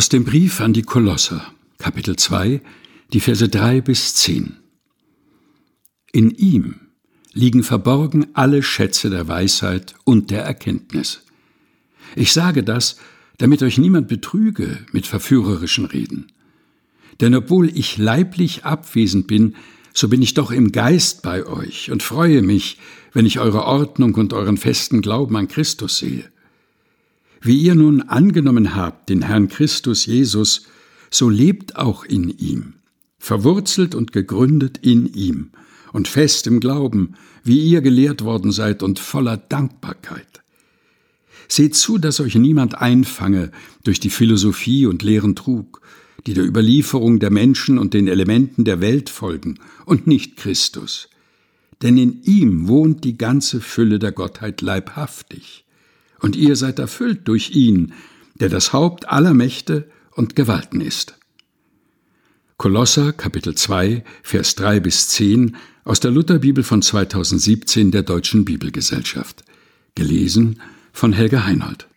Aus dem Brief an die Kolosser, Kapitel 2, die Verse 3 bis 10. In ihm liegen verborgen alle Schätze der Weisheit und der Erkenntnis. Ich sage das, damit euch niemand betrüge mit verführerischen Reden. Denn obwohl ich leiblich abwesend bin, so bin ich doch im Geist bei euch und freue mich, wenn ich eure Ordnung und euren festen Glauben an Christus sehe. Wie ihr nun angenommen habt den Herrn Christus Jesus, so lebt auch in ihm, verwurzelt und gegründet in ihm und fest im Glauben, wie ihr gelehrt worden seid und voller Dankbarkeit. Seht zu, dass euch niemand einfange durch die Philosophie und leeren Trug, die der Überlieferung der Menschen und den Elementen der Welt folgen und nicht Christus. Denn in ihm wohnt die ganze Fülle der Gottheit leibhaftig. Und ihr seid erfüllt durch ihn, der das Haupt aller Mächte und Gewalten ist. Kolosser Kapitel 2 Vers 3 bis 10 aus der Lutherbibel von 2017 der Deutschen Bibelgesellschaft. Gelesen von Helga Heinold.